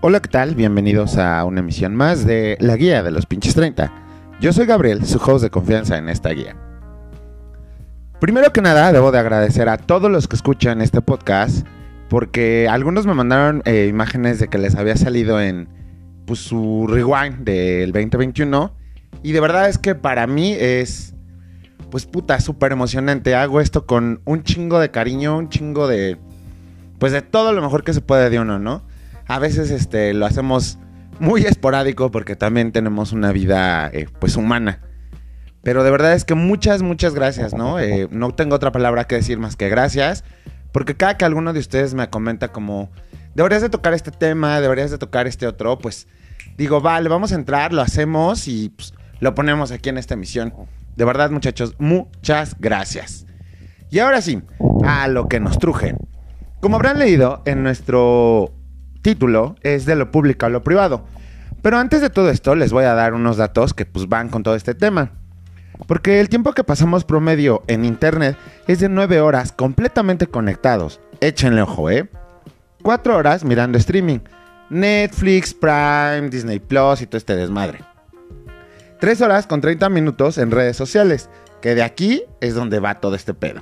Hola, ¿qué tal? Bienvenidos a una emisión más de La Guía de los Pinches 30. Yo soy Gabriel, su host de confianza en esta guía. Primero que nada, debo de agradecer a todos los que escuchan este podcast, porque algunos me mandaron eh, imágenes de que les había salido en pues, su rewind del 2021, y de verdad es que para mí es, pues puta, súper emocionante. Hago esto con un chingo de cariño, un chingo de, pues de todo lo mejor que se puede de uno, ¿no? A veces este, lo hacemos muy esporádico porque también tenemos una vida eh, pues humana. Pero de verdad es que muchas, muchas gracias, ¿no? Eh, no tengo otra palabra que decir más que gracias. Porque cada que alguno de ustedes me comenta como, deberías de tocar este tema, deberías de tocar este otro, pues digo, vale, vamos a entrar, lo hacemos y pues, lo ponemos aquí en esta emisión. De verdad, muchachos, muchas gracias. Y ahora sí, a lo que nos truje. Como habrán leído en nuestro título es de lo público a lo privado. Pero antes de todo esto les voy a dar unos datos que pues van con todo este tema. Porque el tiempo que pasamos promedio en internet es de 9 horas completamente conectados. Échenle ojo, ¿eh? 4 horas mirando streaming. Netflix, Prime, Disney Plus y todo este desmadre. 3 horas con 30 minutos en redes sociales, que de aquí es donde va todo este pedo.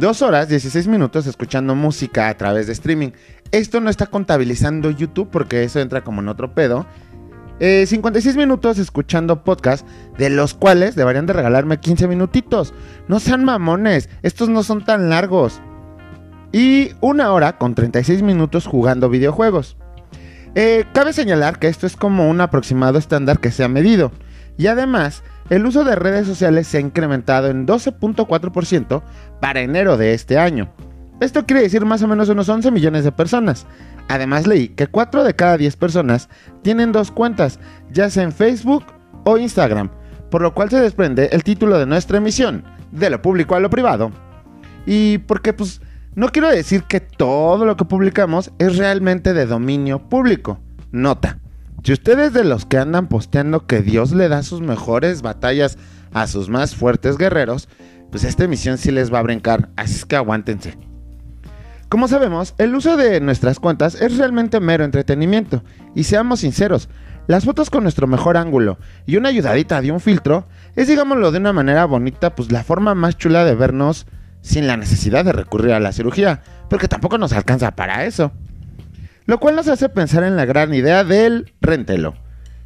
2 horas 16 minutos escuchando música a través de streaming. Esto no está contabilizando YouTube porque eso entra como en otro pedo. 56 eh, minutos escuchando podcast, de los cuales deberían de regalarme 15 minutitos. No sean mamones, estos no son tan largos. Y una hora con 36 minutos jugando videojuegos. Eh, cabe señalar que esto es como un aproximado estándar que se ha medido. Y además, el uso de redes sociales se ha incrementado en 12.4% para enero de este año. Esto quiere decir más o menos unos 11 millones de personas. Además leí que 4 de cada 10 personas tienen dos cuentas, ya sea en Facebook o Instagram, por lo cual se desprende el título de nuestra emisión, de lo público a lo privado. Y porque pues no quiero decir que todo lo que publicamos es realmente de dominio público. Nota, si ustedes de los que andan posteando que Dios le da sus mejores batallas a sus más fuertes guerreros, pues esta emisión sí les va a brincar, así es que aguántense. Como sabemos, el uso de nuestras cuentas es realmente mero entretenimiento. Y seamos sinceros, las fotos con nuestro mejor ángulo y una ayudadita de un filtro es, digámoslo de una manera bonita, pues la forma más chula de vernos sin la necesidad de recurrir a la cirugía, porque tampoco nos alcanza para eso. Lo cual nos hace pensar en la gran idea del rentelo,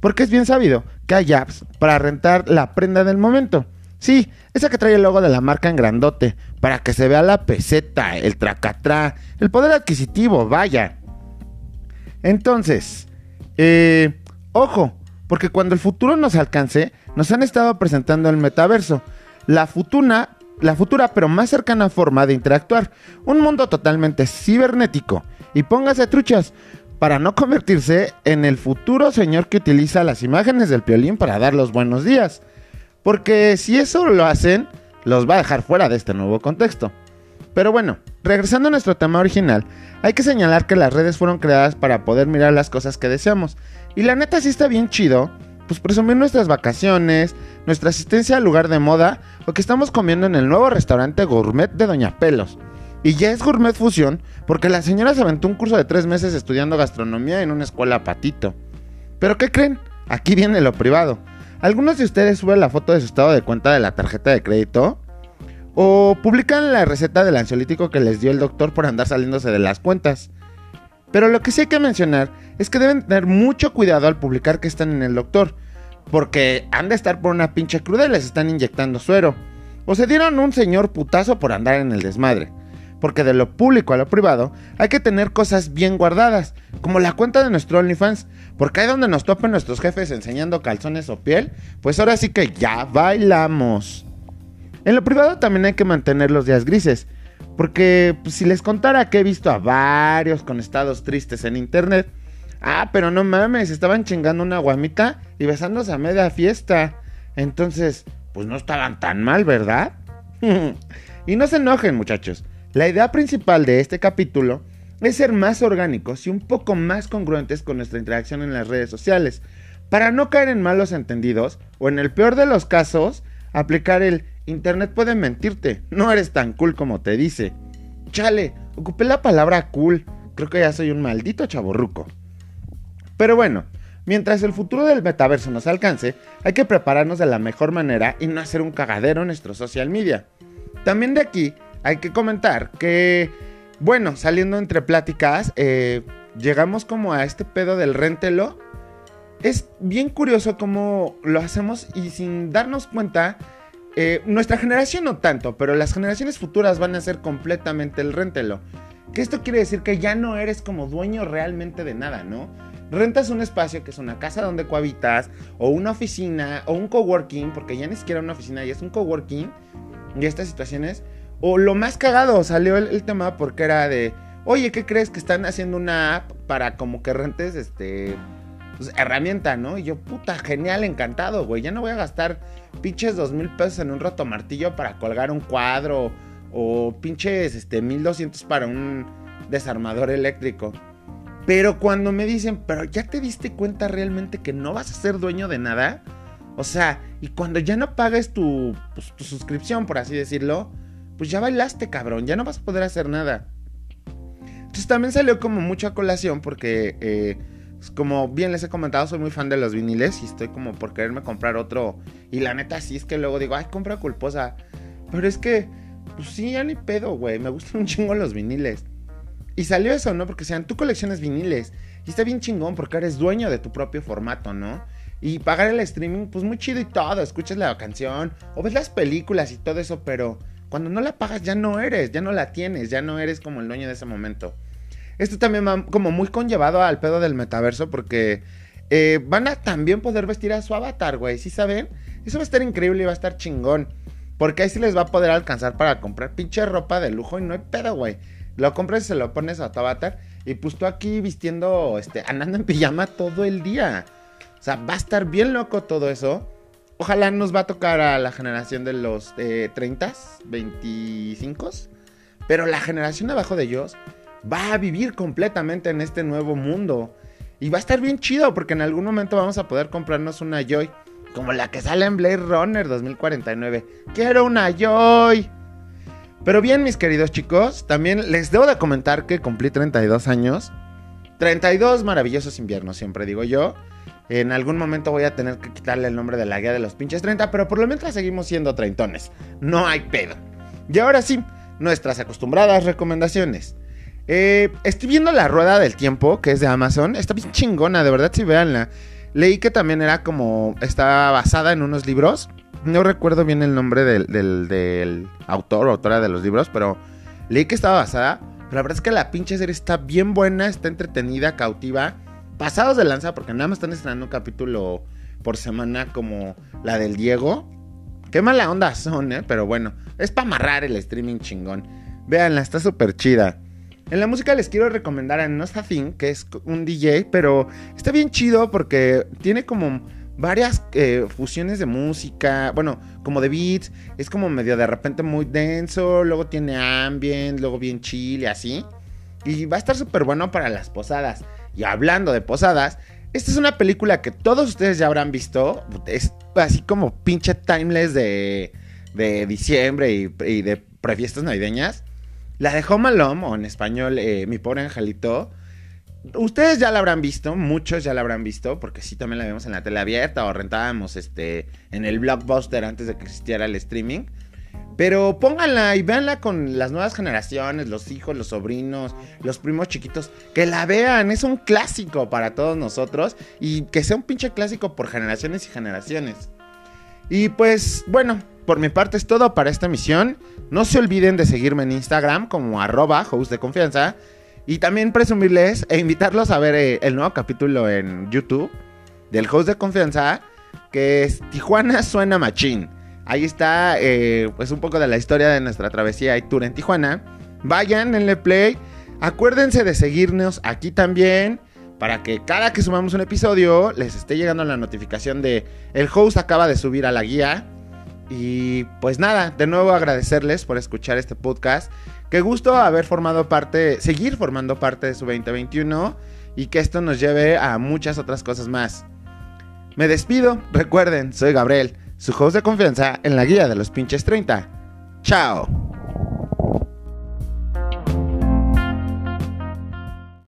porque es bien sabido que hay apps para rentar la prenda del momento. Sí, esa que trae el logo de la marca en grandote, para que se vea la peseta, el tracatrá, el poder adquisitivo, vaya. Entonces, eh, ojo, porque cuando el futuro nos alcance, nos han estado presentando el metaverso, la futura, la futura pero más cercana forma de interactuar, un mundo totalmente cibernético. Y póngase truchas, para no convertirse en el futuro señor que utiliza las imágenes del piolín para dar los buenos días. Porque si eso lo hacen, los va a dejar fuera de este nuevo contexto. Pero bueno, regresando a nuestro tema original, hay que señalar que las redes fueron creadas para poder mirar las cosas que deseamos. Y la neta sí está bien chido, pues presumir nuestras vacaciones, nuestra asistencia al lugar de moda o que estamos comiendo en el nuevo restaurante gourmet de Doña Pelos. Y ya es gourmet fusión porque la señora se aventó un curso de tres meses estudiando gastronomía en una escuela patito. Pero ¿qué creen? Aquí viene lo privado. ¿Algunos de ustedes suben la foto de su estado de cuenta de la tarjeta de crédito? ¿O publican la receta del ansiolítico que les dio el doctor por andar saliéndose de las cuentas? Pero lo que sí hay que mencionar es que deben tener mucho cuidado al publicar que están en el doctor, porque han de estar por una pinche cruda y les están inyectando suero. O se dieron un señor putazo por andar en el desmadre porque de lo público a lo privado hay que tener cosas bien guardadas, como la cuenta de nuestro OnlyFans, porque ahí donde nos topen nuestros jefes enseñando calzones o piel, pues ahora sí que ya bailamos. En lo privado también hay que mantener los días grises, porque pues, si les contara que he visto a varios con estados tristes en internet, ah, pero no mames, estaban chingando una guamita y besándose a media fiesta. Entonces, pues no estaban tan mal, ¿verdad? y no se enojen, muchachos. La idea principal de este capítulo es ser más orgánicos y un poco más congruentes con nuestra interacción en las redes sociales, para no caer en malos entendidos o en el peor de los casos, aplicar el Internet puede mentirte, no eres tan cool como te dice. Chale, ocupé la palabra cool, creo que ya soy un maldito chaborruco. Pero bueno, mientras el futuro del metaverso nos alcance, hay que prepararnos de la mejor manera y no hacer un cagadero en nuestro social media. También de aquí hay que comentar que, bueno, saliendo entre pláticas, eh, llegamos como a este pedo del rentelo. Es bien curioso cómo lo hacemos y sin darnos cuenta, eh, nuestra generación no tanto, pero las generaciones futuras van a ser completamente el rentelo. Que esto quiere decir que ya no eres como dueño realmente de nada, ¿no? Rentas un espacio que es una casa donde cohabitas, o una oficina, o un coworking, porque ya ni siquiera una oficina, ya es un coworking, y estas situaciones. O lo más cagado, salió el, tema porque era de, oye, ¿qué crees que están haciendo una app para como que rentes este pues, herramienta, ¿no? Y yo, puta, genial, encantado, güey. Ya no voy a gastar pinches dos mil pesos en un roto martillo para colgar un cuadro o pinches este 1200 para un desarmador eléctrico. Pero cuando me dicen, pero ya te diste cuenta realmente que no vas a ser dueño de nada. O sea, y cuando ya no pagues tu, pues, tu suscripción, por así decirlo, pues ya bailaste, cabrón, ya no vas a poder hacer nada. Entonces también salió como mucha colación porque, eh, pues, como bien les he comentado, soy muy fan de los viniles y estoy como por quererme comprar otro. Y la neta sí es que luego digo, ay, compra culposa. Pero es que pues sí, ya ni pedo, güey. Me gustan un chingo los viniles. Y salió eso, ¿no? Porque sean, tú colecciones viniles. Y está bien chingón porque eres dueño de tu propio formato, ¿no? Y pagar el streaming, pues muy chido y todo. Escuchas la canción o ves las películas y todo eso, pero cuando no la pagas ya no eres, ya no la tienes, ya no eres como el dueño de ese momento. Esto también va como muy conllevado al pedo del metaverso porque eh, van a también poder vestir a su avatar, güey. ¿Sí saben? Eso va a estar increíble y va a estar chingón. Porque ahí sí les va a poder alcanzar para comprar pinche ropa de lujo y no hay pedo, güey. Lo compras y se lo pones a tu avatar. Y pues tú aquí vistiendo, este, andando en pijama todo el día. O sea, va a estar bien loco todo eso. Ojalá nos va a tocar a la generación de los eh, 30, 25. Pero la generación abajo de ellos va a vivir completamente en este nuevo mundo. Y va a estar bien chido porque en algún momento vamos a poder comprarnos una Joy como la que sale en Blade Runner 2049. Quiero una Joy. Pero bien, mis queridos chicos, también les debo de comentar que cumplí 32 años. 32 maravillosos inviernos, siempre digo yo. En algún momento voy a tener que quitarle el nombre de la guía de los pinches 30, pero por lo menos seguimos siendo treintones. No hay pedo. Y ahora sí, nuestras acostumbradas recomendaciones. Eh, estoy viendo la rueda del tiempo, que es de Amazon. Está bien chingona, de verdad, si véanla. Leí que también era como. Estaba basada en unos libros. No recuerdo bien el nombre del, autor o autora de los libros, pero leí que estaba basada. Pero la verdad es que la pinche serie está bien buena, está entretenida, cautiva. Pasados de lanza, porque nada más están estrenando un capítulo por semana como la del Diego. Qué mala onda son, ¿eh? Pero bueno, es para amarrar el streaming chingón. Véanla, está súper chida. En la música les quiero recomendar a Thing, que es un DJ, pero está bien chido porque tiene como varias eh, fusiones de música, bueno, como de beats, es como medio de repente muy denso, luego tiene ambient, luego bien chill y así. Y va a estar súper bueno para las posadas. Y hablando de posadas, esta es una película que todos ustedes ya habrán visto, es así como pinche timeless de, de diciembre y, de prefiestas navideñas. La de Home Alone, o en español, eh, Mi pobre angelito. Ustedes ya la habrán visto, muchos ya la habrán visto, porque sí también la vemos en la tele abierta o rentábamos este, en el blockbuster antes de que existiera el streaming. Pero pónganla y véanla con las nuevas generaciones, los hijos, los sobrinos, los primos chiquitos. Que la vean, es un clásico para todos nosotros. Y que sea un pinche clásico por generaciones y generaciones. Y pues, bueno, por mi parte es todo para esta misión. No se olviden de seguirme en Instagram como arroba host de confianza. Y también presumirles e invitarlos a ver eh, el nuevo capítulo en YouTube del host de confianza, que es Tijuana Suena Machín. Ahí está eh, pues un poco de la historia de nuestra travesía y tour en Tijuana. Vayan, denle play. Acuérdense de seguirnos aquí también para que cada que sumamos un episodio les esté llegando la notificación de el host acaba de subir a la guía y pues nada, de nuevo agradecerles por escuchar este podcast. Qué gusto haber formado parte, seguir formando parte de su 2021 y que esto nos lleve a muchas otras cosas más. Me despido, recuerden, soy Gabriel, su host de confianza en la guía de los pinches 30. Chao.